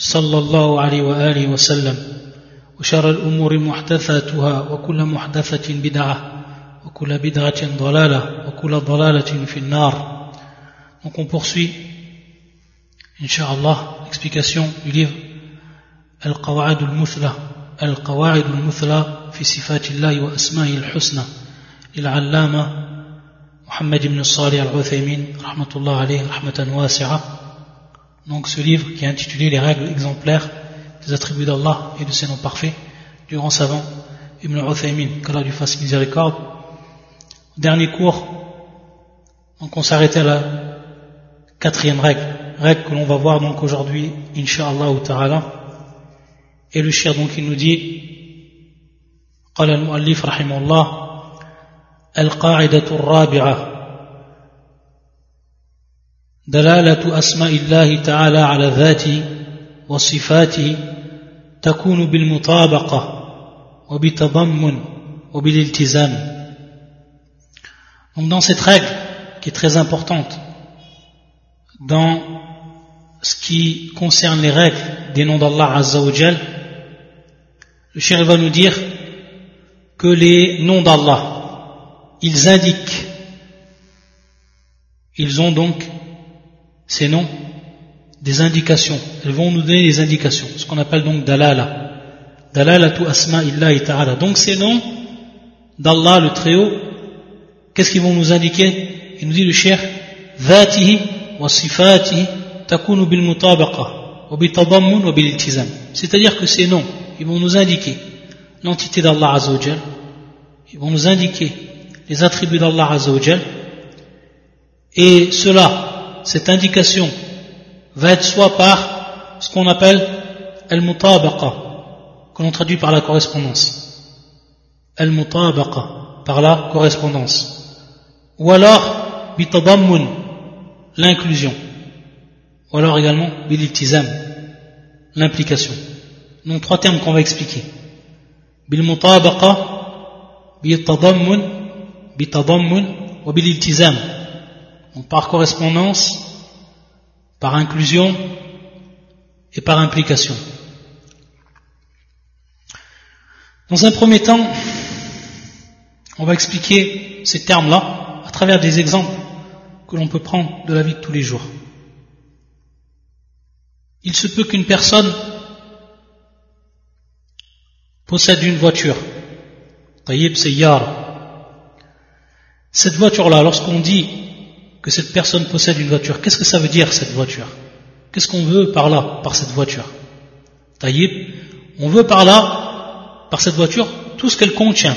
صلى الله عليه وآله وسلم وشر الأمور محدثاتها وكل محدثة بدعة وكل بدعة ضلالة وكل ضلالة في النار. Donc on poursuit, Inch'Allah, l'explication du livre Al-Qawa'id al-Muthla. Al-Qawa'id al-Muthla fi sifatillahi wa asma'i al-husna. للعلامة محمد بن صالح العثيمين رحمة الله عليه رحمة واسعة donc ce livre qui est intitulé Les règles exemplaires des attributs d'Allah et de ses noms parfaits du grand savant Ibn Uthaymin, qu'Allah lui fasse miséricorde. Dernier cours, donc on s'arrêtait à la quatrième règle, règle que l'on va voir donc aujourd'hui, Inch'Allah ta'ala. Et le shir donc il nous dit, قال المؤلف رحمه الله القاعدة الرابعة دلالة أسماء الله تعالى على ذاته وصفاته تكون بالمطابقة وبتضمن وبالالتزام Donc dans cette règle qui est très importante, dans ce qui concerne les règles des noms d'Allah Azza wa Jal, le shir va nous dire que les noms d'Allah, ils indiquent, ils ont donc ces noms des indications. Elles vont nous donner des indications, ce qu'on appelle donc dalala. Dalala tu asma illa ta'ala. Donc ces noms d'Allah le Très-Haut, qu'est-ce qu'ils vont nous indiquer Il nous dit le cher ذاته وصفاته تكون بالمطابقة وبالتضمن وبالالتزام. C'est-à-dire que ces noms, ils vont nous indiquer l'entité d'Allah Azzawajal, ils vont nous indiquer les attributs d'Allah Azzawajal, et cela, cette indication, va être soit par ce qu'on appelle al-mutabaqa, que l'on traduit par la correspondance. Al-mutabaqa, par la correspondance. Ou alors, bitadammun, l'inclusion. Ou alors également, bililtizam, l'implication. Donc trois termes qu'on va expliquer. Bil-mutabaqa, bitadammun, bitadammun, ou bililtizam. Donc par correspondance, par inclusion et par implication. Dans un premier temps, on va expliquer ces termes-là à travers des exemples que l'on peut prendre de la vie de tous les jours. Il se peut qu'une personne possède une voiture, taïb Seyyar. Cette voiture-là, lorsqu'on dit que cette personne possède une voiture. Qu'est-ce que ça veut dire cette voiture? Qu'est-ce qu'on veut par là, par cette voiture? Taïb, on veut par là, par cette voiture, tout ce qu'elle contient.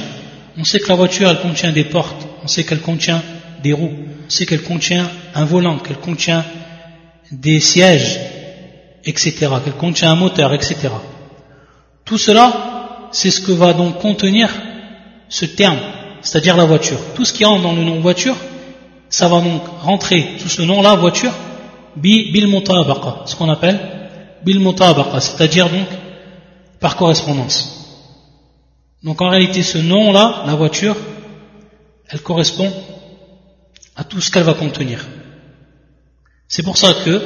On sait que la voiture, elle contient des portes, on sait qu'elle contient des roues, on sait qu'elle contient un volant, qu'elle contient des sièges, etc., qu'elle contient un moteur, etc. Tout cela, c'est ce que va donc contenir ce terme, c'est-à-dire la voiture. Tout ce qui rentre dans le nom voiture, ça va donc rentrer sous ce nom-là, voiture, bil mutabaqa, ce qu'on appelle bil mutabaqa, c'est-à-dire donc par correspondance. Donc en réalité, ce nom-là, la voiture, elle correspond à tout ce qu'elle va contenir. C'est pour ça que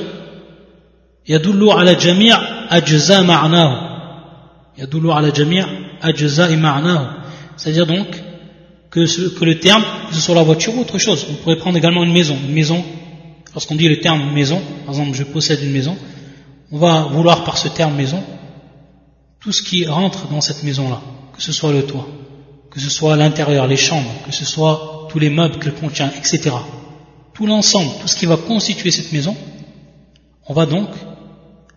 yadullu ala jami' ajza ma'nahu. Yadullu ala jami' ajza ma'nahu. C'est-à-dire donc que, le terme, que ce soit la voiture ou autre chose. On pourrait prendre également une maison. Une maison, lorsqu'on dit le terme maison, par exemple je possède une maison, on va vouloir par ce terme maison tout ce qui rentre dans cette maison-là, que ce soit le toit, que ce soit l'intérieur, les chambres, que ce soit tous les meubles qu'elle contient, etc. Tout l'ensemble, tout ce qui va constituer cette maison, on va donc,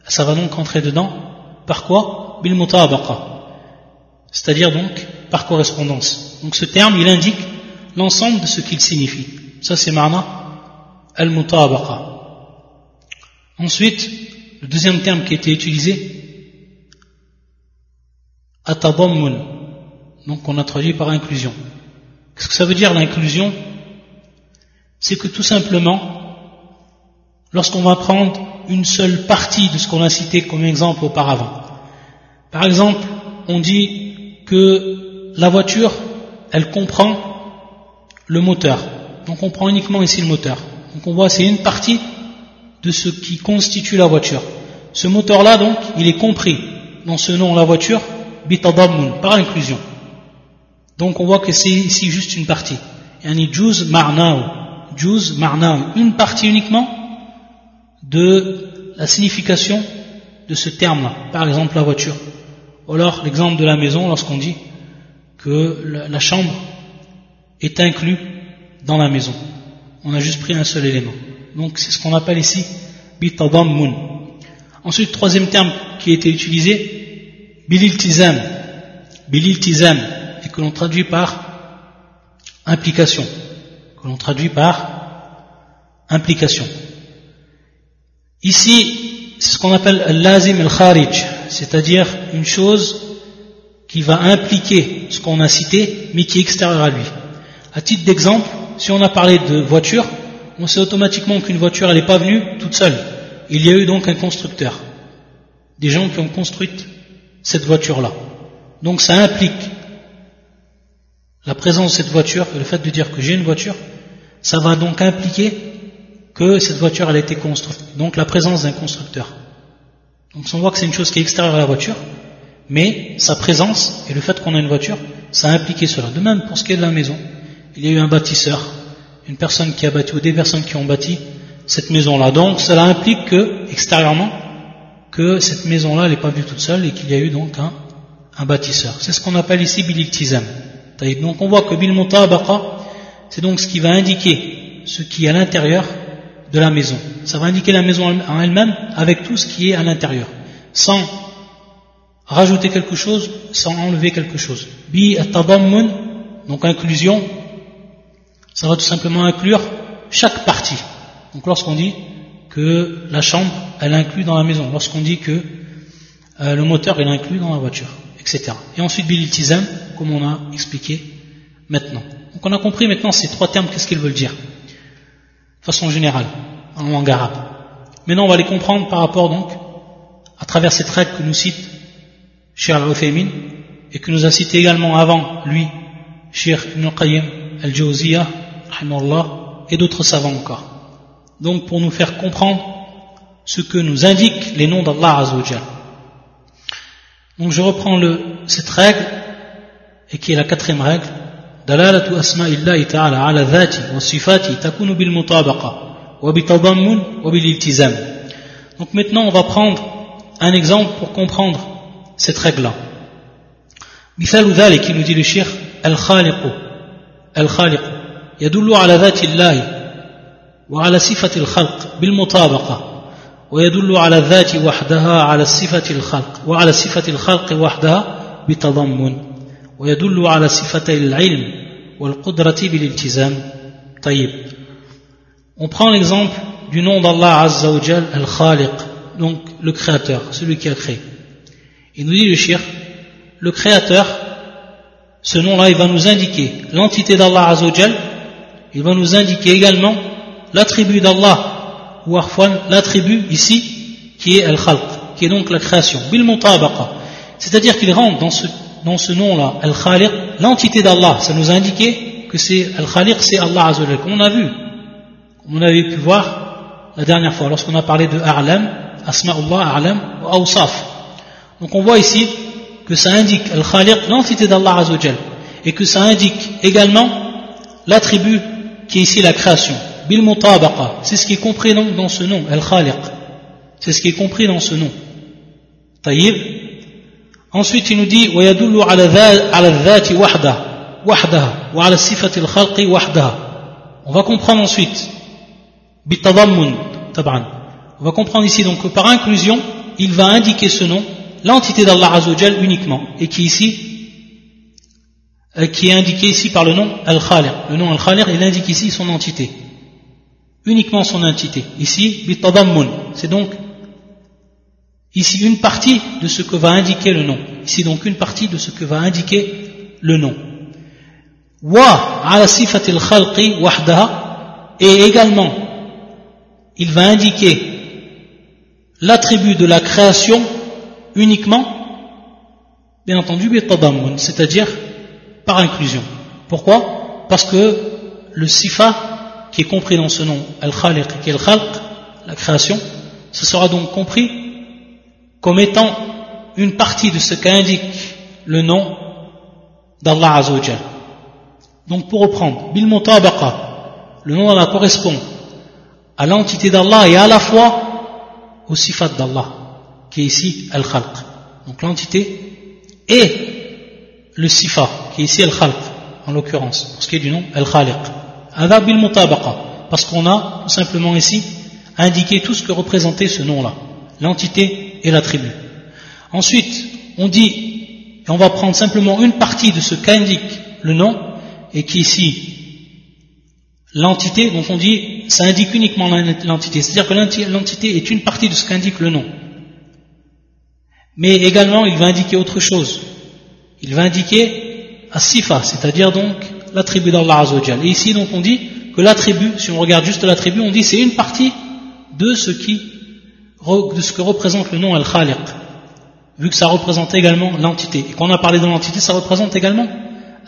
ça va donc entrer dedans, par quoi? Bil. C'est-à-dire donc par correspondance. Donc ce terme, il indique l'ensemble de ce qu'il signifie. Ça c'est marna al-mutabaqa. Ensuite, le deuxième terme qui a été utilisé, atadammun. Donc on a traduit par inclusion. Qu'est-ce que ça veut dire l'inclusion? C'est que tout simplement, lorsqu'on va prendre une seule partie de ce qu'on a cité comme exemple auparavant, par exemple, on dit que la voiture, elle comprend le moteur. Donc on prend uniquement ici le moteur. Donc on voit c'est une partie de ce qui constitue la voiture. Ce moteur-là, donc, il est compris dans ce nom, la voiture, bitadammun, par inclusion. Donc on voit que c'est ici juste une partie. Yani juz marnao, juz une partie uniquement de la signification de ce terme-là. Par exemple, la voiture. Ou alors l'exemple de la maison lorsqu'on dit que la chambre est inclue dans la maison. On a juste pris un seul élément. Donc c'est ce qu'on appelle ici bitadammun. Ensuite, troisième terme qui a été utilisé, bililtizam. Bililtizam, et que l'on traduit par implication. Que l'on traduit par implication. Ici, c'est ce qu'on appelle lazim al-kharij c'est-à-dire une chose qui va impliquer ce qu'on a cité, mais qui est extérieur à lui. À titre d'exemple, si on a parlé de voiture, on sait automatiquement qu'une voiture, n'est pas venue toute seule. Il y a eu donc un constructeur. Des gens qui ont construit cette voiture-là. Donc ça implique la présence de cette voiture, le fait de dire que j'ai une voiture, ça va donc impliquer que cette voiture a été construite. Donc la présence d'un constructeur. Donc on voit que c'est une chose qui est extérieure à la voiture, mais sa présence et le fait qu'on a une voiture, ça a impliqué cela. De même pour ce qui est de la maison, il y a eu un bâtisseur, une personne qui a bâti ou des personnes qui ont bâti cette maison-là. Donc cela implique que, extérieurement, que cette maison-là n'est pas vue toute seule et qu'il y a eu donc un, un bâtisseur. C'est ce qu'on appelle ici bililtizam. Donc on voit que bil c'est donc ce qui va indiquer ce qui est à l'intérieur de la maison. Ça va indiquer la maison en elle-même avec tout ce qui est à l'intérieur, sans rajouter quelque chose, sans enlever quelque chose. Bi at-tadammun, donc inclusion, ça va tout simplement inclure chaque partie. Donc lorsqu'on dit que la chambre, elle inclut dans la maison, lorsqu'on dit que euh, le moteur, est inclut dans la voiture, etc. Et ensuite, bilitizam, comme on a expliqué maintenant. Donc on a compris maintenant ces trois termes, qu'est-ce qu'ils veulent dire façon générale, en langue arabe. Maintenant, on va les comprendre par rapport donc à travers cette règle que nous cite Cheikh al et que nous a cité également avant lui Cheikh Ibn Qayyim al-Jawziyah et d'autres savants encore. Donc pour nous faire comprendre ce que nous indiquent les noms d'Allah Azzawajal. Donc je reprends le, cette règle et qui est la quatrième règle دلالة أسماء الله تعالى على ذاته وصفاته تكون بالمطابقة وبتضمن وبالالتزام Donc maintenant on va prendre un exemple pour comprendre cette règle-là. مثال ذلك le cheikh الخالق الخالق يدل على ذات الله وعلى صفة الخلق بالمطابقة ويدل على الذات وحدها على صفة الخلق وعلى صفة الخلق وحدها بتضمن ويدل على صفتي العلم والقدرة بالالتزام طيب on prend l'exemple du nom d'Allah Azza wa Jal Al-Khaliq donc le créateur celui qui a créé. Il nous dit le shir le créateur ce nom-là il va nous indiquer l'entité d'Allah Azza wa Jal il va nous indiquer également l'attribut d'Allah ou l'attribut ici qui est Al-Khalq qui est donc la création bil c'est-à-dire qu'il rentre dans ce nom-là, Al-Khaliq, l'entité d'Allah, ça nous a que c'est Al-Khaliq, c'est Allah Azzawajal, comme on a vu, comme on avait pu voir la dernière fois, lorsqu'on a parlé de A'lam, Asma'ullah, A'lam, ou Awsaf. Donc on voit ici que ça indique Al-Khaliq, l'entité d'Allah Azzawajal, et que ça indique également l'attribut qui est ici la création. Bil mutabaqa, c'est ce qui est compris donc dans ce nom, Al-Khaliq. C'est ce qui est compris dans ce nom. Taïb, Ensuite, il nous dit ويدل على على الذات وحده وحدها وعلى صفة الخلق وحدها. On va comprendre ensuite بالتضمن طبعا. On va comprendre ici donc que par inclusion, il va indiquer ce nom, l'entité d'Allah Azzawajal uniquement, et qui ici euh, qui est indiqué ici par le nom Al-Khaliq. Le nom Al-Khaliq, il indique ici son entité. Uniquement son entité. Ici, bitadammun. C'est donc ici une partie de ce que va indiquer le nom. ici donc une partie de ce que va indiquer le nom. Wa ala sifatil khalqi wahdaha et également il va indiquer l'attribut de la création uniquement, bien entendu, c'est-à-dire par inclusion. Pourquoi? Parce que le sifa qui est compris dans ce nom, al-khaliq, qui est la création, ce sera donc compris comme étant une partie de ce qu'indique le nom d'Allah Azzawajal. Donc pour reprendre, bil le nom d'Allah correspond à l'entité d'Allah et à la fois au sifat d'Allah, qui est ici al-khalq. Donc l'entité et le sifa, qui est ici al-khalq, en l'occurrence, pour ce qui est du nom al-khaliq. bil parce qu'on a tout simplement ici indiqué tout ce que représentait ce nom-là, l'entité et l'attribut. Ensuite, on dit, et on va prendre simplement une partie de ce qu'indique le nom, et qui ici l'entité, donc on dit, ça indique uniquement l'entité, c'est-à-dire que l'entité est une partie de ce qu'indique le nom. Mais également, il va indiquer autre chose. Il va indiquer As-Sifa, c'est-à-dire donc l'attribut d'Allah Azzawajal. Et ici, donc, on dit que l'attribut, si on regarde juste l'attribut, on dit c'est une partie de ce qui, de ce que représente le nom Al-Khaliq. Vu que ça représente également l'entité. Et qu'on a parlé de l'entité, ça représente également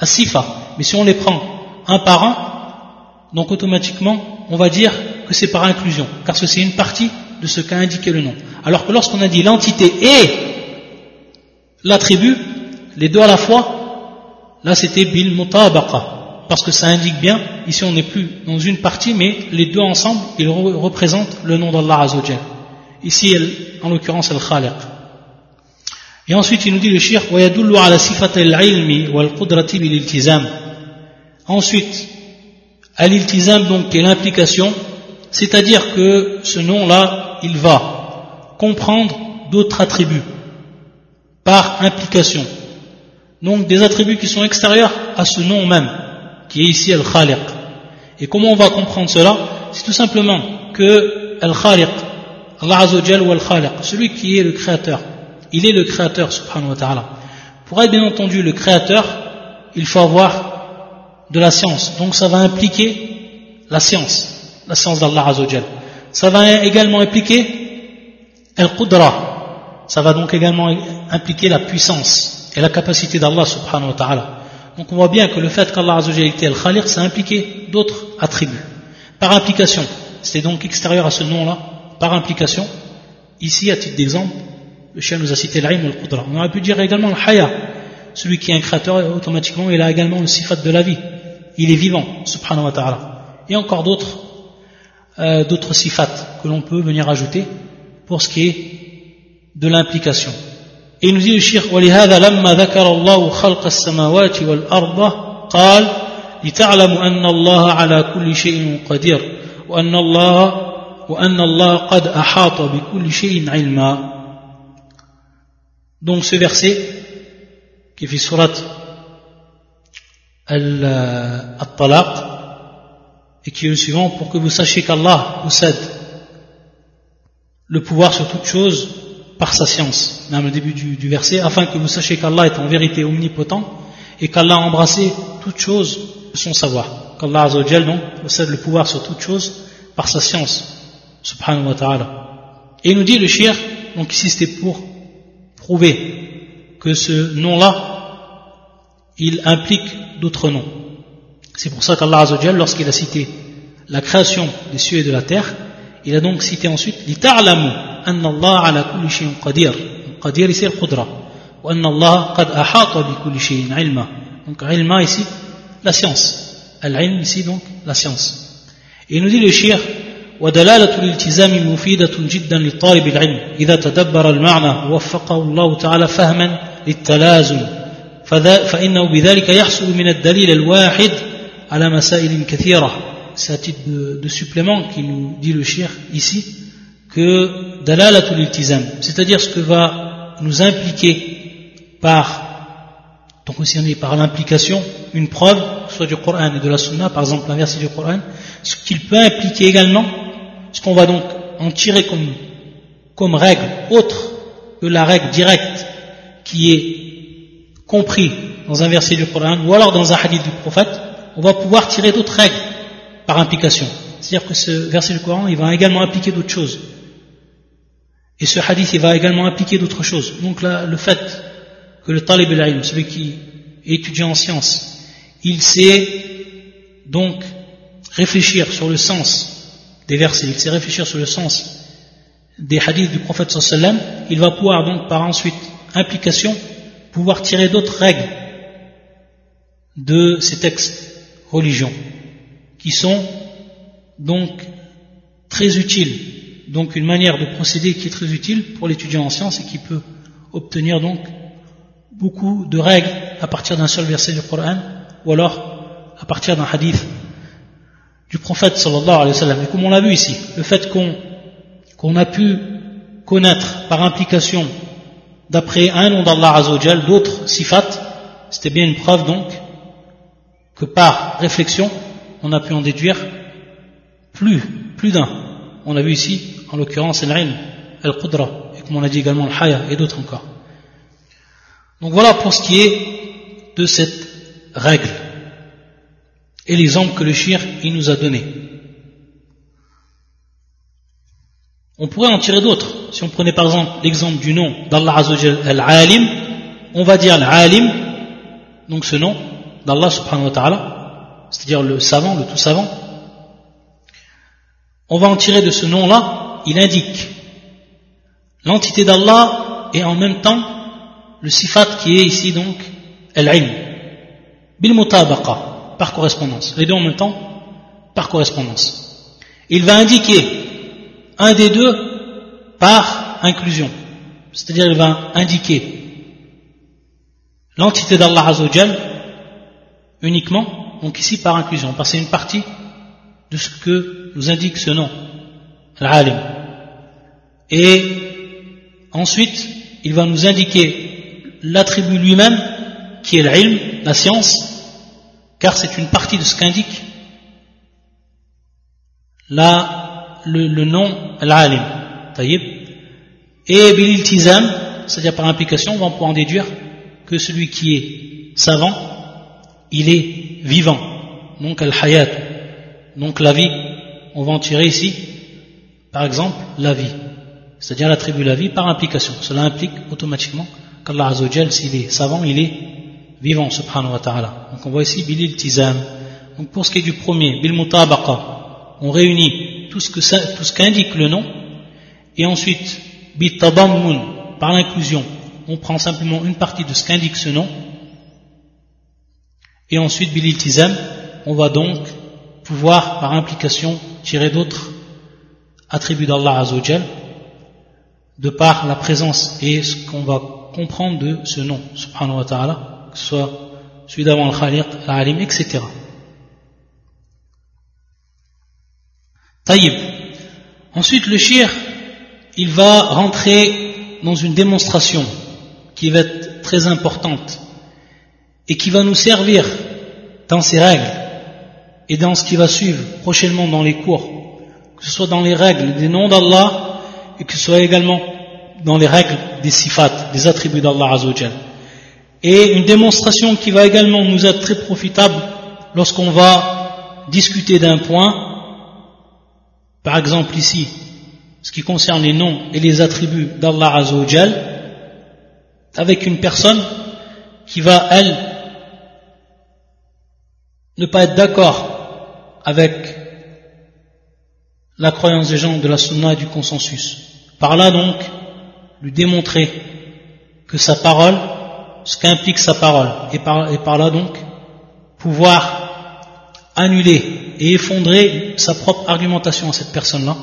As-Sifa. Mais si on les prend un par un, donc automatiquement, on va dire que c'est par inclusion, car c'est une partie de ce qu'a indiqué le nom. Alors que lorsqu'on a dit l'entité et l'attribut, les deux à la fois, là c'était bil mutabaqa, parce que ça indique bien, ici on n'est plus dans une partie, mais les deux ensemble, ils représentent le nom d'Allah Azzawajal. Ici, en l'occurrence, al-Khaliq. Et ensuite, il nous dit le shir, وَيَدُلُّ عَلَى صِفَةِ الْعِلْمِ وَالْقُدْرَةِ بِالِالْتِزَامِ Ensuite, Al-iltizam donc qui est l'implication, c'est-à-dire que ce nom-là, il va comprendre d'autres attributs par implication. Donc des attributs qui sont extérieurs à ce nom même, qui est ici Al-Khaliq. Et comment on va comprendre cela? C'est tout simplement que Al-Khaliq, Allah Azzawajal ou Al-Khaliq, celui qui est le créateur, il est le créateur subhanahu wa ta'ala. Pour être bien entendu le créateur, il faut avoir de la science. Donc ça va impliquer la science, la science d'Allah Azzawajal. Ça va également impliquer Al-Qudra. Ça va donc également impliquer la puissance et la capacité d'Allah subhanahu wa ta'ala. Donc on voit bien que le fait qu'Allah Azzawajal était Al-Khaliq, ça impliquait d'autres attributs. Par implication, c'était donc extérieur à ce nom-là, par implication. Ici, à titre d'exemple, le chien nous a cité l'Aïm le Qudra. On aurait pu dire également le Haya. Celui qui est un créateur, automatiquement, il a également le sifat de la vie il est vivant, subhanahu wa ta'ala. Et encore d'autres, euh, d'autres sifat que l'on peut venir ajouter pour ce qui est de l'implication. Et il nous dit le shir, وَلِهَذَا لَمَّا ذَكَرَ اللَّهُ خَلْقَ السَّمَاوَاتِ وَالْأَرْضَ قال لتعلموا أن الله على كل شيء قدير وأن الله وأن الله قد أحاط بكل شيء علما Donc ce verset qui fait surat al-talaq et qui est le suivant pour que vous sachiez qu'Allah possède le pouvoir sur toute chose par sa science, dans le début du, verset, afin que vous sachiez qu'Allah est en vérité omnipotent et qu'Allah a embrassé toute chose de son savoir. Qu'Allah Azzawajal donc possède le pouvoir sur toute chose par sa science, subhanahu wa ta'ala. Et il nous dit le shir, donc ici c'était pour prouver que ce nom-là, il implique d'autres noms. C'est pour ça qu'Allah Azzawajal, lorsqu'il a cité la création des cieux et de la terre, il a donc cité ensuite l'ita'lamu, أَنَّ اللَّهَ عَلَى كُلِّ شيء قدير. قدير ici القدرة وأن الله قد أحاط بكل شيء علما. Donc علما ici la science. العلم ici donc la science. Il nous dit le shir ودلالة الالتزام مفيدة جدا لطالب العلم. إذا تدبر المعنى ووفقه الله تعالى فهما للتلازم. فإنه بذلك يحصل من الدليل الواحد على مسائل كثيرة. C'est à titre de, de, supplément qui nous dit le shir ici. Que dalalatul iltizam c'est-à-dire ce que va nous impliquer par donc aussi on est par l'implication une preuve soit du Coran et de la Sunna par exemple un verset du Coran ce qu'il peut impliquer également ce qu'on va donc en tirer comme, comme règle autre que la règle directe qui est compris dans un verset du Coran ou alors dans un hadith du prophète, on va pouvoir tirer d'autres règles par implication. C'est-à-dire que ce verset du Coran, il va également impliquer d'autres choses. Et ce hadith, il va également impliquer d'autres choses. Donc là, le fait que le talib al celui qui est étudiant en sciences, il sait donc réfléchir sur le sens des versets, il sait réfléchir sur le sens des hadiths du prophète sallam, il va pouvoir donc par ensuite implication pouvoir tirer d'autres règles de ces textes religions qui sont donc très utiles donc une manière de procéder qui est très utile pour l'étudiant en sciences et qui peut obtenir donc beaucoup de règles à partir d'un seul verset du Coran ou alors à partir d'un hadith du prophète sallallahu alayhi wa sallam. Et comme on l'a vu ici, le fait qu'on qu'on a pu connaître par implication d'après un nom d'Allah Azzawajal d'autres sifat, c'était bien une preuve donc que par réflexion on a pu en déduire plus, plus d'un. On a vu ici, en l'occurrence, al-ilm, al-qudra, et comme on a dit également le haya et d'autres encore. Donc voilà pour ce qui est de cette règle et l'exemple que le shir il nous a donné. On pourrait en tirer d'autres. Si on prenait par exemple l'exemple du nom d'Allah Azzawajal al-alim, on va dire al-alim, donc ce nom d'Allah subhanahu wa ta'ala, c'est-à-dire le savant, le tout savant. On va en tirer de ce nom-là, il indique l'entité d'Allah et en même temps le sifat qui est ici donc al-ilm, bil mutabaqa, par correspondance. Les deux en même temps, par correspondance. Il va indiquer un des deux par inclusion. C'est-à-dire il va indiquer l'entité d'Allah Azzawajal uniquement, donc ici par inclusion, parce que c'est une partie de ce que nous indique ce nom, l'alim. Et ensuite, il va nous indiquer l'attribut lui-même, qui est l'ilm, la science, car c'est une partie de ce qu'indique le, le nom l'alim. Et bililtizam, c'est-à-dire par implication, on va pouvoir en déduire que celui qui est savant, il est vivant. Donc al-hayat, donc la vie, on va en tirer ici, par exemple, la vie. C'est-à-dire l'attribut la vie par implication. Cela implique automatiquement qu'Allah Azzawajal, s'il est savant, il est vivant, subhanahu wa ta'ala. Donc on voit ici bililtizam. Donc pour ce qui est du premier, bil mutabaqa, on réunit tout ce que tout ce qu'indique le nom, et ensuite, bitabammun, par l'inclusion, on prend simplement une partie de ce qu'indique ce nom, et ensuite, bililtizam, on va donc pouvoir, par implication, tirer d'autres attributs d'Allah Azzawajal, de par la présence et ce qu'on va comprendre de ce nom, subhanahu wa ta'ala, que ce soit celui d'avant le khaliq, l'alim, etc. Taïb. Ensuite, le shir, il va rentrer dans une démonstration qui va être très importante et qui va nous servir dans ces règles et dans ce qui va suivre prochainement dans les cours, que ce soit dans les règles des noms d'Allah et que ce soit également dans les règles des sifat, des attributs d'Allah Azzawajal. Et une démonstration qui va également nous être très profitable lorsqu'on va discuter d'un point par exemple ici, ce qui concerne les noms et les attributs d'Allah Azzawajal, avec une personne qui va, elle, ne pas être d'accord avec la croyance des gens de la sunna et du consensus. Par là donc, lui démontrer que sa parole, ce qu'implique sa parole, et par, là donc, pouvoir annuler et effondrer sa propre argumentation à cette personne-là.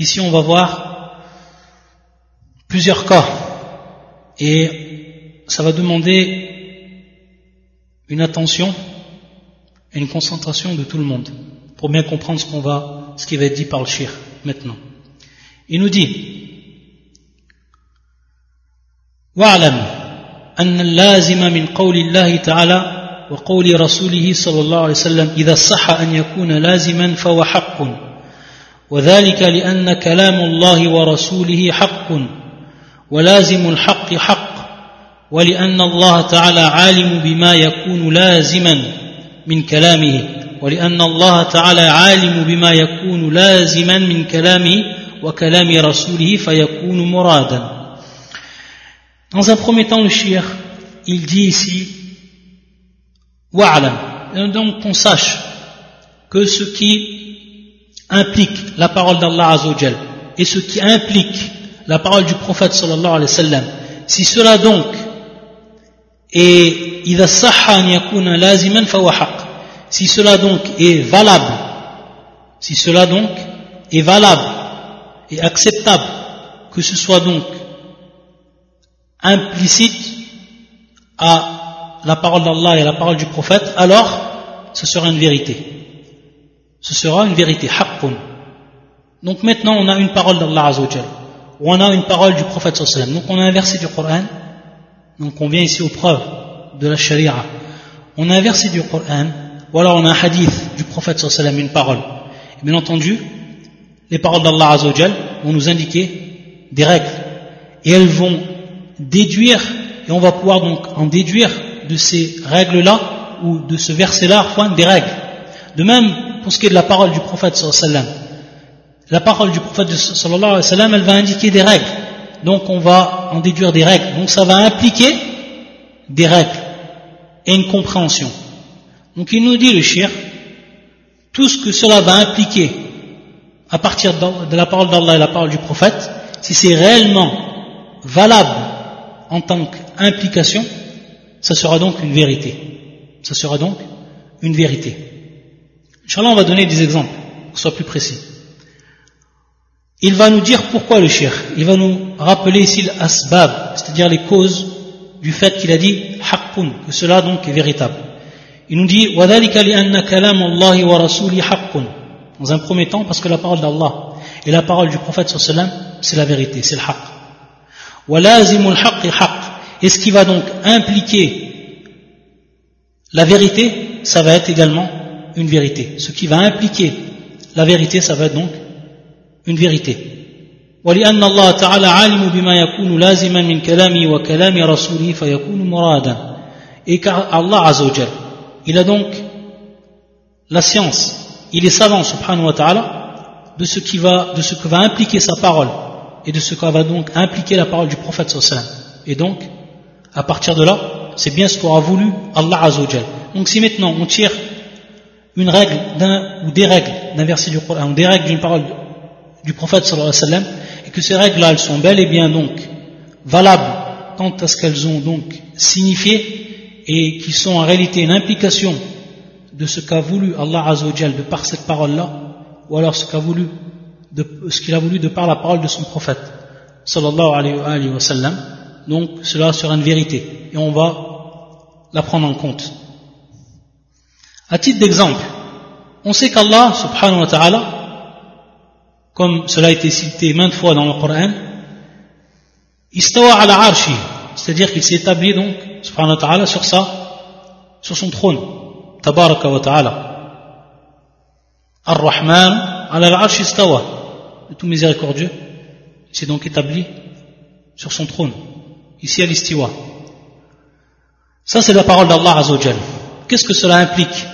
Ici, on va voir plusieurs cas. Et ça va demander une attention et une concentration de tout le monde pour bien comprendre ce qu'on va, ce qui va être dit par le shir maintenant. Il nous dit, واعلم أن اللازم من قول الله تعالى وقول رسوله صلى الله عليه وسلم إذا صح أن يكون لازما فهو حق. وذلك لأن كلام الله ورسوله حق. ولازم الحق حق. ولأن الله تعالى عالم بما يكون لازما من كلامه. ولأن الله تعالى عالم بما يكون لازما من كلامه. وكلام رسوله فيكون مرادا Dans un premier temps, le shir, il dit ici, wa'alam, donc qu'on sache que ce qui implique la parole d'Allah Azzawajal et ce qui implique la parole du prophète sallallahu alayhi wa sallam, si cela donc est idha sahha an yakuna laziman fawa si cela donc est valable, si cela donc est valable et acceptable, que ce soit donc implicite à la parole d'Allah et à la parole du prophète, alors ce sera une vérité. Ce sera une vérité. Donc maintenant on a une parole d'Allah Azzawajal, ou on a une parole du prophète sallallahu Donc on a un verset du Coran, donc on vient ici aux preuves de la sharia. On a un verset du Coran, ou alors on a un hadith du prophète sallallahu une parole. Et bien entendu, les paroles d'Allah Azzawajal vont nous indiquer des règles. Et elles vont déduire, et on va pouvoir donc en déduire de ces règles-là, ou de ce verset-là, des règles. De même, pour ce qui est de la parole du prophète sallallahu la parole du prophète sallallahu alayhi wa sallam, elle va indiquer des règles. Donc on va en déduire des règles. Donc ça va impliquer des règles et une compréhension. Donc il nous dit le shir, tout ce que cela va impliquer à partir de la parole d'Allah et la parole du prophète, si c'est réellement valable en tant qu'implication, ça sera donc une vérité. Ça sera donc une vérité. Inch'Allah, on va donner des exemples, pour que ce soit plus précis. Il va nous dire pourquoi le shir. Il va nous rappeler ici l'asbab, c'est-à-dire les causes du fait qu'il a dit haqqun, que cela donc est véritable. Il nous dit Dans un premier temps, parce que la parole d'Allah et la parole du prophète c'est la vérité, c'est le haqq. Et ce qui va donc impliquer la vérité, ça va être également une vérité. Ce qui va impliquer la vérité, ça va être donc une vérité. ولأن الله تعالى عالم بما يكون لازما من كلامه وكلام رسوله فيكون مرادا et car Allah Azzawajal il a donc la science il est savant subhanahu wa ta'ala de ce qui va de ce que va impliquer sa parole et de ce que va donc impliquer la parole du prophète sallallahu et donc à partir de là c'est bien ce qu'aura voulu Allah Azzawajal donc si maintenant on tire une règle d'un ou des règles d'un verset du Coran ou des règles d'une parole du prophète sallallahu alayhi wa sallam et que ces règles-là elles sont bel et bien donc valables quant à ce qu'elles ont donc signifié et qui sont en réalité une implication de ce qu'a voulu Allah Azzawajal de par cette parole-là ou alors ce qu'a voulu de, ce qu'il a voulu de par la parole de son prophète sallallahu alayhi wa sallam. Donc cela sera une vérité et on va la prendre en compte. À titre d'exemple on sait qu'Allah subhanahu wa ta'ala comme cela a été cité maintes fois dans le Coran, istawa ala arshi, c'est-à-dire qu'il s'est établi donc, subhanahu wa ta'ala, sur ça, sur son trône, wa ta'ala. Ar-Rahman ala l'arshi istawa, le tout miséricordieux, s'est donc établi sur son trône, ici à l'istiwa. Ça c'est la parole d'Allah Azzawajal. Qu'est-ce que cela implique?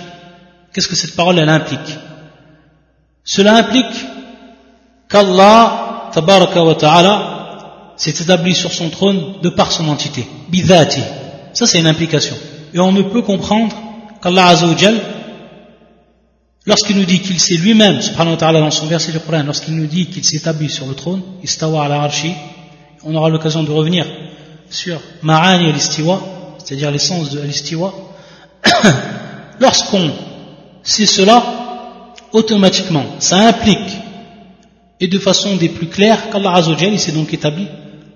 Qu'est-ce que cette parole elle implique? Cela implique qu'Allah tabaraka wa ta'ala s'est établi sur son trône de par son entité. Bidhati ça c'est une implication. Et on ne peut comprendre qu'Allah azawajal lorsqu'il nous dit qu'il s'est lui-même subhanahu wa ta'ala dans son verset du lorsqu'il nous dit qu'il s'est établi sur le trône istawa ala arshi on aura l'occasion de revenir sur ma'ani al-istiwa c'est-à-dire l'essence de l'istiwa lorsqu'on sait cela automatiquement ça implique et de façon des plus claires qu'Allah Azzawajal s'est donc établi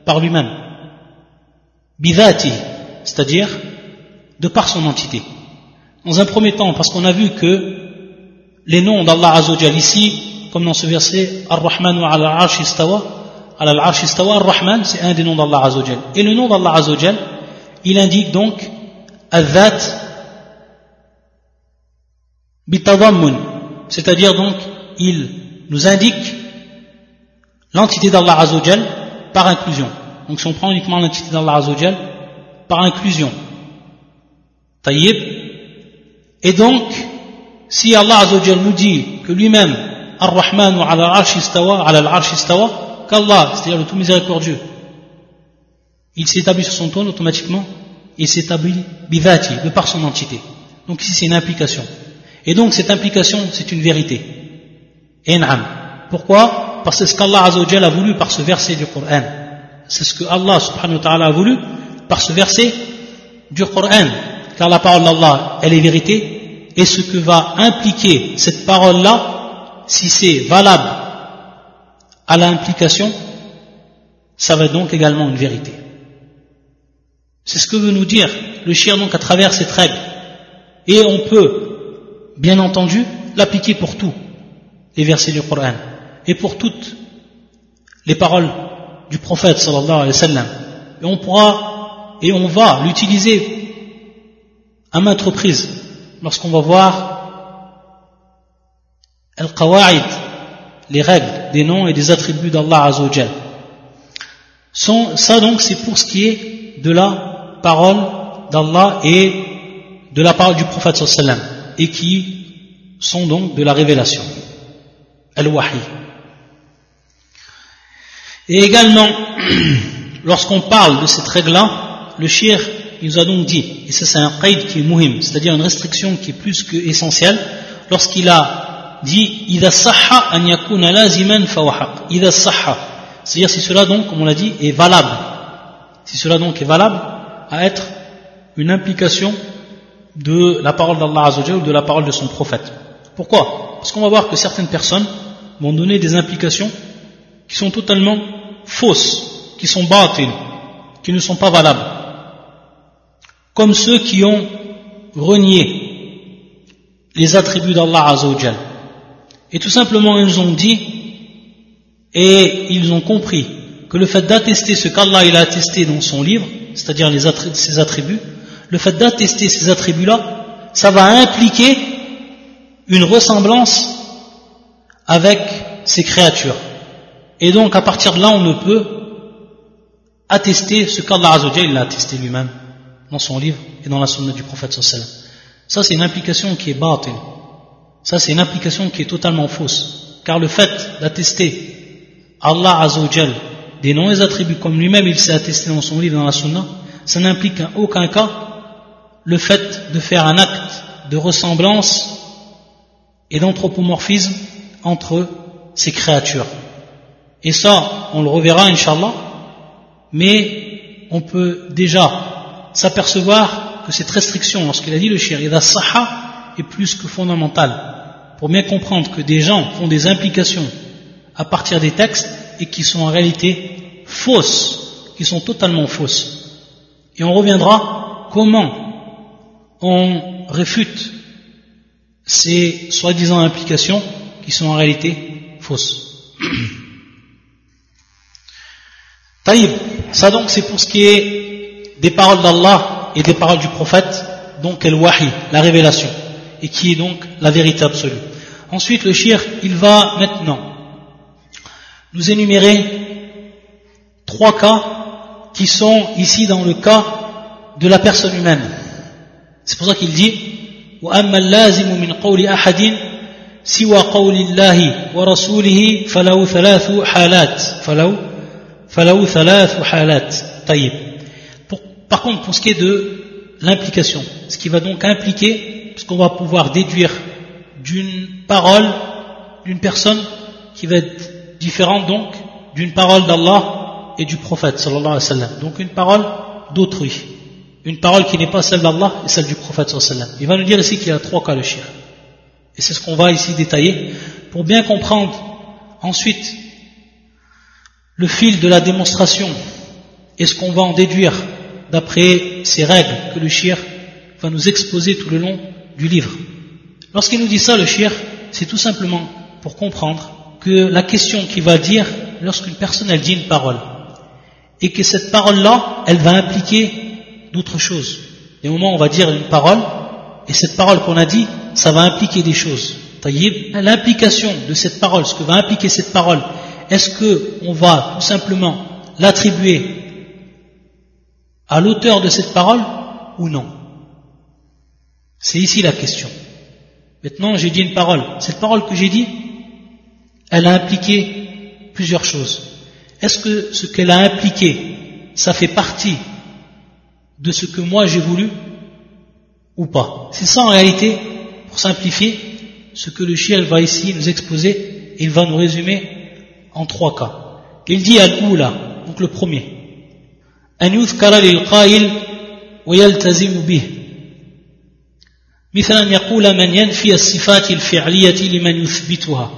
par lui-même. Bidhati, c'est-à-dire de par son entité. Dans un premier temps, parce qu'on a vu que les noms d'Allah Azzawajal ici, comme dans ce verset, Ar-Rahman wa al-Arsh istawa, al-Arsh istawa, Ar-Rahman, c'est un des noms d'Allah Azzawajal. Et le nom d'Allah Azzawajal, il indique donc Al-Dhat bitadammun, c'est-à-dire donc, il nous indique l'entité d'Allah Azzawajal par inclusion. Donc si on prend uniquement l'entité d'Allah Azzawajal, par inclusion. Taïb. Et donc, si Allah Azzawajal nous dit que lui-même, Ar-Rahman al-Arsh istawa, ala al-Arsh istawa, qu'Allah, c'est-à-dire le tout miséricordieux, il s'établit sur son trône automatiquement, il s'établit bivati, de par son entité. Donc ici c'est une implication. Et donc cette implication, c'est une vérité. En'am. Pourquoi? Parce que ce qu'Allah a voulu par ce verset du Coran. C'est ce que Allah subhanahu wa ta'ala a voulu par ce verset du Coran. Car la parole d'Allah, elle est vérité. Et ce que va impliquer cette parole-là, si c'est valable à l'implication, ça va donc également une vérité. C'est ce que veut nous dire le shir donc à travers cette règle. Et on peut, bien entendu, l'appliquer pour tout, les versets du Coran, et pour toutes les paroles du prophète sallallahu alayhi wa sallam. Et on pourra, et on va l'utiliser à maintes reprises lorsqu'on va voir al-qawa'id, les règles des noms et des attributs d'Allah azawajal. Ça donc c'est pour ce qui est de la parole d'Allah et de la parole du prophète et qui sont donc de la révélation al-wahi et également lorsqu'on parle de cette règle-là le shir il nous a donc dit et ça c'est un qaid qui est muhim c'est-à-dire une restriction qui est plus que essentielle lorsqu'il a dit idha sahha an yakuna laziman fawahaq idha sahha c'est-à-dire si cela donc comme on l'a dit est valable si cela donc est valable à être une implication de la parole d'Allah ou de la parole de son prophète. Pourquoi? Parce qu'on va voir que certaines personnes vont donner des implications qui sont totalement fausses, qui sont batil, qui ne sont pas valables. Comme ceux qui ont renié les attributs d'Allah Azzawajal. Et tout simplement ils ont dit et ils ont compris que le fait d'attester ce qu'Allah a attesté dans son livre, c'est-à-dire ses attributs, le fait d'attester ces attributs-là, ça va impliquer une ressemblance avec ces créatures. Et donc, à partir de là, on ne peut attester ce qu'Allah a attesté lui-même dans son livre et dans la sunna du prophète sallallahu Ça, c'est une implication qui est batil. Ça, c'est une implication qui est totalement fausse. Car le fait d'attester Allah Azzawajal des noms et attributs comme lui-même il s'est attesté dans son livre dans la sunna, ça n'implique en aucun cas le fait de faire un acte de ressemblance et d'anthropomorphisme entre ces créatures. Et ça, on le reverra, inshallah, mais on peut déjà s'apercevoir que cette restriction, lorsqu'il a dit le shir, saha, est plus que fondamentale. Pour bien comprendre que des gens font des implications à partir des textes et qui sont en réalité fausses, qui sont totalement fausses. Et on reviendra comment on réfute ces soi-disant implications qui sont en réalité fausses. Taïb, ça donc c'est pour ce qui est des paroles d'Allah et des paroles du prophète, donc el wahi, la révélation, et qui est donc la vérité absolue. Ensuite, le shir, il va maintenant nous énumérer trois cas qui sont ici dans le cas de la personne humaine. C'est pour ça qu'il dit وأما اللازم من قول أحد سوى قول الله ورسوله فله ثلاث حالات فلو فلو ثلاث حالات طيب par contre, pour ce qui est de l'implication, ce qui va donc impliquer, ce qu'on va pouvoir déduire d'une parole d'une personne qui va être différente donc d'une parole d'Allah et du prophète sallallahu alayhi wa sallam. Donc une parole d'autrui une parole qui n'est pas celle d'Allah et celle du prophète sallallahu Il va nous dire ici qu'il y a trois cas de shirk. Et c'est ce qu'on va ici détailler pour bien comprendre ensuite le fil de la démonstration et ce qu'on va en déduire d'après ces règles que le shir va nous exposer tout le long du livre. Lorsqu'il nous dit ça, le shir, c'est tout simplement pour comprendre que la question qu'il va dire lorsqu'une personne elle dit une parole et que cette parole-là, elle va impliquer d'autres choses. Des moments où on va dire une parole, et cette parole qu'on a dit, ça va impliquer des choses. L'implication de cette parole, ce que va impliquer cette parole, est-ce qu'on va tout simplement l'attribuer à l'auteur de cette parole ou non? C'est ici la question. Maintenant, j'ai dit une parole. Cette parole que j'ai dit, elle a impliqué plusieurs choses. Est-ce que ce qu'elle a impliqué, ça fait partie de ce que moi j'ai voulu ou pas? C'est ça en réalité, pour simplifier, ce que le chien va ici nous exposer, il va nous résumer en trois cas. Il dit al-oula, donc le premier. أن يذكر للقائل ويلتزم به. مثل أن يقول من ينفي الصفات الفعلية لمن يثبتها.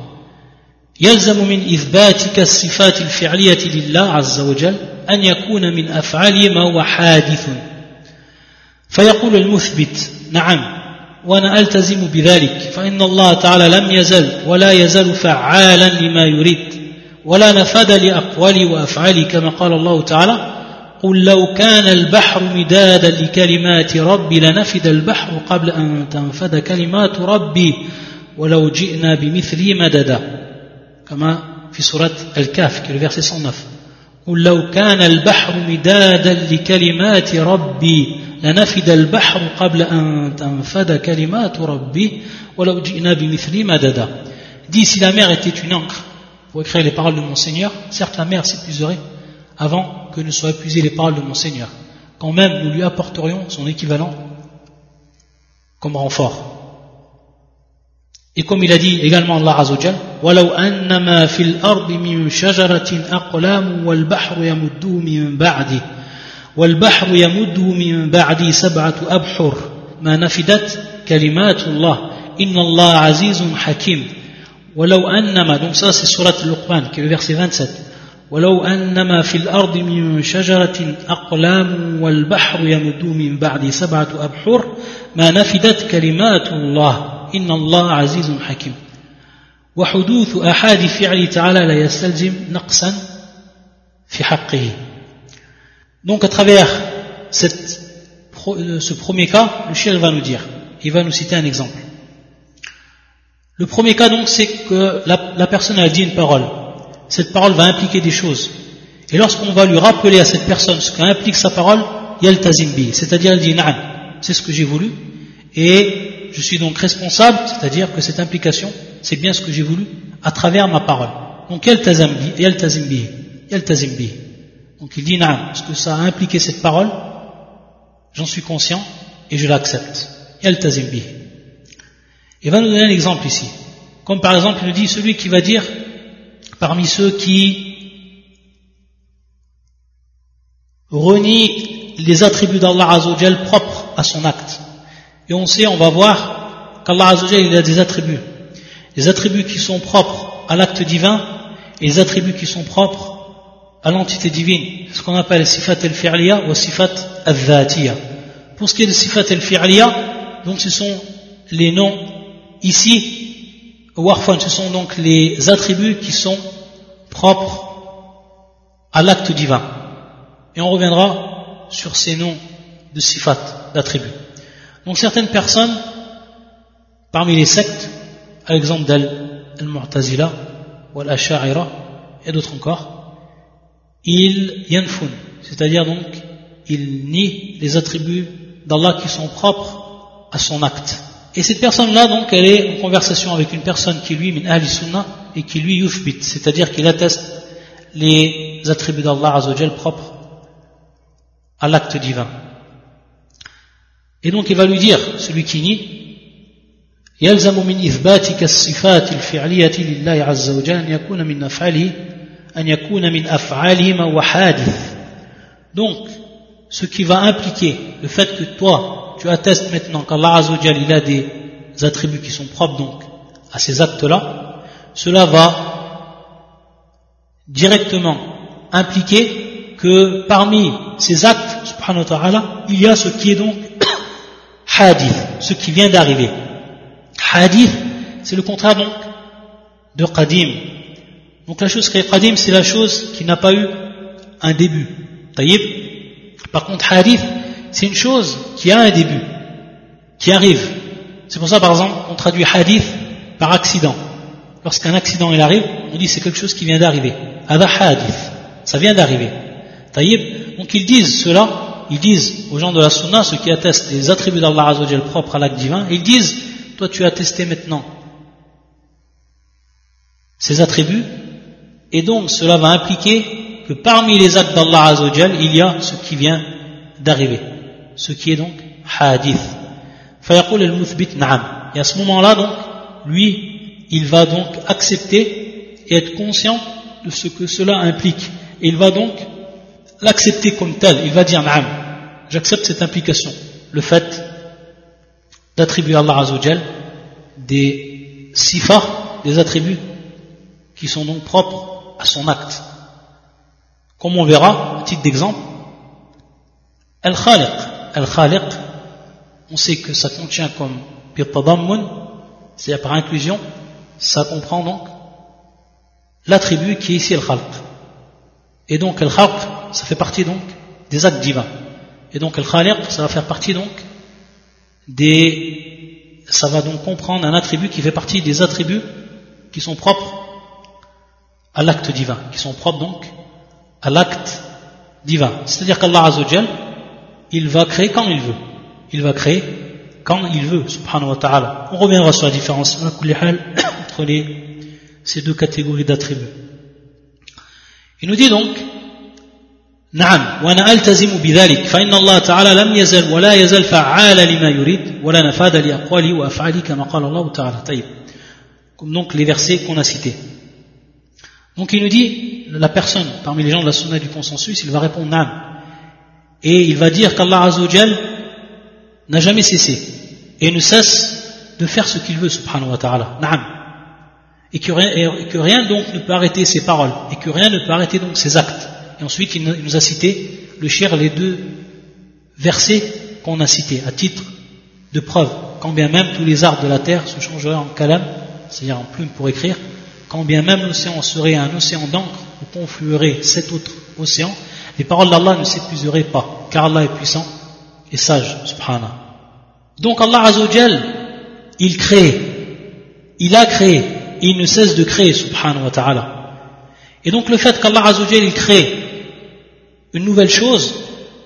يلزم من إثباتك الصفات الفعلية لله عز وجل أن يكون من أفعاله ما هو حادث. فيقول المثبت نعم وأنا ألتزم بذلك فإن الله تعالى لم يزل ولا يزال فعالا لما يريد ولا نفذ لأقوالي وأفعالي كما قال الله تعالى قل لو كان البحر مدادا لكلمات ربي لنفد البحر قبل أن تنفد كلمات ربي ولو جئنا بمثله مددا. كما في سورة الكهف qui est verset 109 قل لو كان البحر مدادا لكلمات ربي لنفد البحر قبل أن تنفد كلمات ربي ولو جئنا بمثله مددا. Dit si la mer était une encre pour écrire les paroles de mon Seigneur certes la mer s'épuiserait avant que ne soient épuisées les paroles de mon Seigneur, quand même nous lui apporterions son équivalent comme renfort. Et comme il a dit également Allah Azzawajal, وَلَوْ أَنَّمَا فِي الْأَرْضِ مِنْ شَجَرَةٍ أَقْلَامٌ وَالْبَحْرُ يَمُدُّهُ مِنْ بَعْدِهِ وَالْبَحْرُ يَمُدُّهُ مِنْ بَعْدِهِ سَبْعَةُ أَبْحُرٍ ما نفدت كلمات الله إن الله عزيز حكيم ولو أنما donc ça c'est surat Luqman qui est le verset 27 ولو أنما في الأرض من شجرة أقلام والبحر يمد من بعد سبعة أبحر ما نفدت كلمات الله إن الله عزيز حكيم وحدوث أحاد فعل تعالى لا يستلزم نقصا في حقه Donc à travers cette, ce premier cas, le chien va nous dire, il va nous citer un exemple. Le premier cas donc c'est que la, la personne a dit une parole cette parole va impliquer des choses. Et lorsqu'on va lui rappeler à cette personne ce qu'implique sa parole, yal tazimbi, c'est-à-dire elle dit na'am, c'est ce que j'ai voulu, et je suis donc responsable, c'est-à-dire que cette implication, c'est bien ce que j'ai voulu à travers ma parole. Donc yal tazimbi, yal tazimbi, yal tazimbi. Donc il dit na'am, ce que ça a impliqué cette parole, j'en suis conscient et je l'accepte. Yal tazimbi. Il va nous donner un exemple ici. Comme par exemple, il nous dit celui qui va dire parmi ceux qui renient les attributs d'Allah Azzawajal propres à son acte. Et on sait, on va voir qu'Allah Azzawajal il a des attributs. Les attributs qui sont propres à l'acte divin et les attributs qui sont propres à l'entité divine. Ce qu'on appelle sifat al-fi'liya ou sifat al-dhatiya. Pour ce qui est de sifat al-fi'liya, donc ce sont les noms ici Warfan, ce sont donc les attributs qui sont propres à l'acte divin. Et on reviendra sur ces noms de sifat, d'attributs. Donc certaines personnes, parmi les sectes, à l'exemple d'Al-Mu'tazila ou Al-Asha'ira et d'autres encore, ils yanfun, c'est-à-dire donc ils nient les attributs d'Allah qui sont propres à son acte. Et cette personne-là, donc, elle est en conversation avec une personne qui, lui, min ahli sunnah, et qui, lui, yufbit, c'est-à-dire qu'il atteste les attributs d'Allah Azzawajal propres à l'acte divin. Et donc, il va lui dire, celui qui nie, يلزم من إثباتك الصفات الفعلية لله عز وجل أن يكون من أفعاله أن يكون من أفعاله ما هو حادث. Donc, ce qui va impliquer le fait que toi, tu attestes maintenant qu'Allah Azzawajal il a des attributs qui sont propres donc à ces actes-là, cela va directement impliquer que parmi ces actes, subhanahu wa il y a ce qui est donc hadith, ce qui vient d'arriver. Hadith, c'est le contraire donc de qadim. Donc la chose qui est qadim, c'est la chose qui n'a pas eu un début. Taïb. Par contre, hadith, c'est une chose qui a un début, qui arrive. C'est pour ça, par exemple, on traduit hadith par accident. Lorsqu'un accident arrive, on dit c'est quelque chose qui vient d'arriver. Hadith, ça vient d'arriver. Donc ils disent cela ils disent aux gens de la Sunna, ceux qui attestent les attributs d'Allah Azzawajal propres à l'acte divin, ils disent, toi tu as attesté maintenant ces attributs, et donc cela va impliquer que parmi les actes d'Allah Azzawajal, il y a ce qui vient d'arriver, ce qui est donc hadith. Fayaqul al-muthbit na'am. Et à ce moment-là, donc, lui, il va donc accepter et être conscient de ce que cela implique. Et il va donc l'accepter comme tel. Il va dire na'am. J'accepte cette implication. Le fait d'attribuer à Allah Azzawajal des sifas, des attributs qui sont donc propres à son acte. Comme on verra, un titre d'exemple, Al-Khaliq. Al-Khaliq, on sait que ça contient comme Pirtadammun, c'est-à-dire par inclusion, ça comprend donc l'attribut qui est ici Al-Khalq. Et donc Al-Khalq, ça fait partie donc des actes divins. Et donc Al-Khaliq, ça va faire partie donc des... Ça va donc comprendre un attribut qui fait partie des attributs qui sont propres à l'acte divin, qui sont propres donc à l'acte divin. C'est-à-dire qu'Allah Azzawajal, il va créer quand il veut. Il va créer quand il veut, subhanahu wa ta'ala. On reviendra sur la différence entre les, ces deux catégories d'attributs. Il nous dit donc, نعم وانا التزم بذلك فان الله تعالى لم يزل ولا يزل فعال لما يريد ولا نفاد لاقواله وافعاله كما قال الله تعالى طيب comme donc les versets qu'on a cités donc il nous dit, la personne parmi les gens de la sunna du consensus, il va répondre Nam. et il va dire qu'Allah Azzawajal n'a jamais cessé et ne cesse de faire ce qu'il veut, subhanahu wa ta'ala. Naam. Et que, rien, et que rien donc ne peut arrêter ses paroles et que rien ne peut arrêter donc ses actes. Et ensuite il nous a cité le cher les deux versets qu'on a cités à titre de preuve. Quand bien même tous les arbres de la terre se changeraient en kalam, c'est-à-dire en plume pour écrire, quand bien même l'océan serait un océan d'encre où confluerait sept autres océans, les paroles d'Allah ne s'épuiseraient pas, car Allah est puissant et sage, subhanah. Donc Allah Azzawajal, il crée, il a créé, et il ne cesse de créer, subhanahu wa ta'ala. Et donc le fait qu'Allah Azzawajal, crée une nouvelle chose,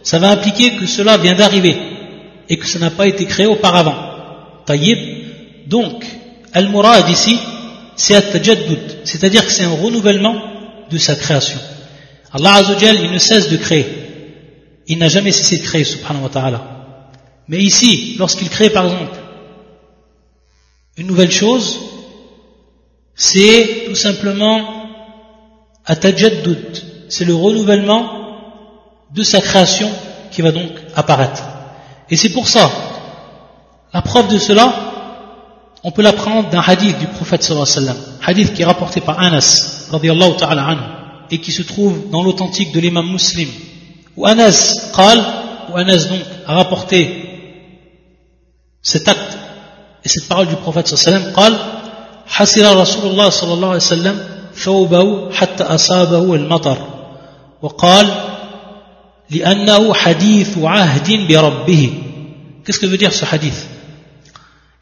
ça va impliquer que cela vient d'arriver, et que ça n'a pas été créé auparavant. Taïb. Donc, Al-Murad ici, c'est c'est-à-dire que c'est un renouvellement de sa création. Allah Azzawajal, il ne cesse de créer. Il n'a jamais cessé de créer, subhanahu wa ta'ala. Mais ici, lorsqu'il crée par exemple une nouvelle chose, c'est tout simplement atajaddud, c'est le renouvellement de sa création qui va donc apparaître. Et c'est pour ça, la preuve de cela, on peut l'apprendre d'un hadith du prophète sallallahu alayhi wa sallam, hadith qui est rapporté par Anas radiallahu ta'ala anhu et qui se trouve dans l'authentique de l'imam muslim où Anas qal, où Anas donc a rapporté cet acte et cette parole du prophète sallallahu alayhi wa sallam قال حسر رسول الله صلى الله عليه وسلم ثوبه حتى أصابه المطر وقال لأنه حديث عهد بربه Qu'est-ce que veut dire ce hadith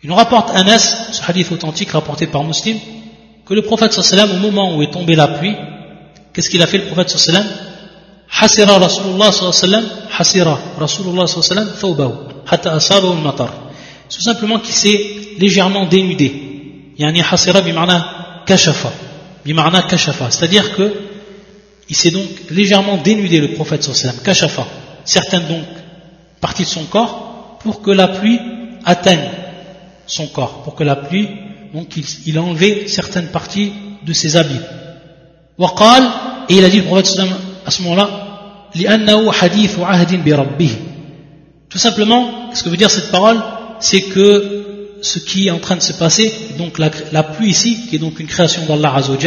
Il nous rapporte Anas, ce hadith authentique rapporté par Muslim, que le prophète sallam, au moment où est tombée la pluie, qu'est-ce qu'il a fait le prophète sallam? Hasira Rasulullah sallam, hasira Rasulullah sallam, thawbahu, hatta asabahu al-matar. Tout simplement qu'il s'est légèrement dénudé. Yani hasira bima'na kashafa. Bima'na kashafa. C'est-à-dire que il s'est donc légèrement dénudé le prophète sallam, kashafa. Certaines donc parties de son corps pour que la pluie atteigne son corps, pour que la pluie, donc il a enlevé certaines parties de ses habits. Et il a dit le prophète à ce moment-là, tout simplement, ce que veut dire cette parole, c'est que ce qui est en train de se passer, donc la, pluie ici, qui est donc une création d'Allah Azzawajal,